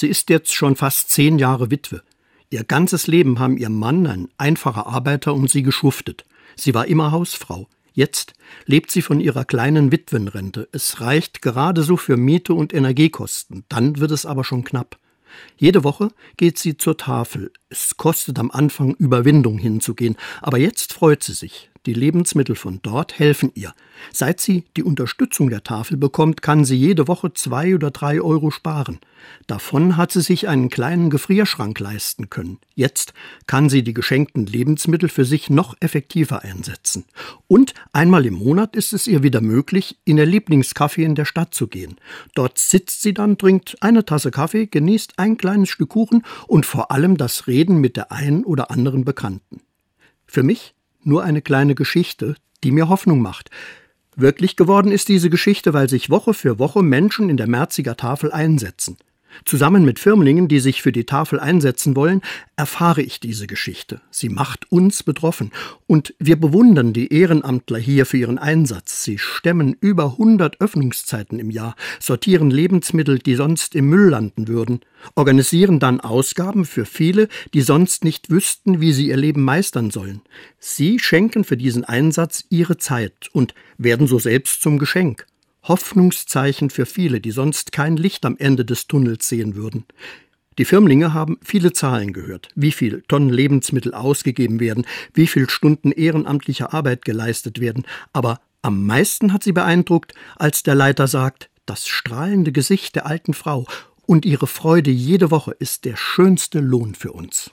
Sie ist jetzt schon fast zehn Jahre Witwe. Ihr ganzes Leben haben ihr Mann, ein einfacher Arbeiter, um sie geschuftet. Sie war immer Hausfrau. Jetzt lebt sie von ihrer kleinen Witwenrente. Es reicht gerade so für Miete und Energiekosten. Dann wird es aber schon knapp. Jede Woche geht sie zur Tafel. Es kostet am Anfang Überwindung hinzugehen, aber jetzt freut sie sich. Die Lebensmittel von dort helfen ihr. Seit sie die Unterstützung der Tafel bekommt, kann sie jede Woche zwei oder drei Euro sparen. Davon hat sie sich einen kleinen Gefrierschrank leisten können. Jetzt kann sie die geschenkten Lebensmittel für sich noch effektiver einsetzen. Und einmal im Monat ist es ihr wieder möglich, in ihr Lieblingscafé in der Stadt zu gehen. Dort sitzt sie dann, trinkt eine Tasse Kaffee, genießt ein kleines Stück Kuchen und vor allem das Reden mit der einen oder anderen Bekannten. Für mich nur eine kleine Geschichte, die mir Hoffnung macht. Wirklich geworden ist diese Geschichte, weil sich Woche für Woche Menschen in der Merziger Tafel einsetzen. Zusammen mit Firmlingen, die sich für die Tafel einsetzen wollen, erfahre ich diese Geschichte. Sie macht uns betroffen. Und wir bewundern die Ehrenamtler hier für ihren Einsatz. Sie stemmen über 100 Öffnungszeiten im Jahr, sortieren Lebensmittel, die sonst im Müll landen würden, organisieren dann Ausgaben für viele, die sonst nicht wüssten, wie sie ihr Leben meistern sollen. Sie schenken für diesen Einsatz ihre Zeit und werden so selbst zum Geschenk. Hoffnungszeichen für viele, die sonst kein Licht am Ende des Tunnels sehen würden. Die Firmlinge haben viele Zahlen gehört, wie viel Tonnen Lebensmittel ausgegeben werden, wie viel Stunden ehrenamtlicher Arbeit geleistet werden, aber am meisten hat sie beeindruckt, als der Leiter sagt, das strahlende Gesicht der alten Frau und ihre Freude jede Woche ist der schönste Lohn für uns.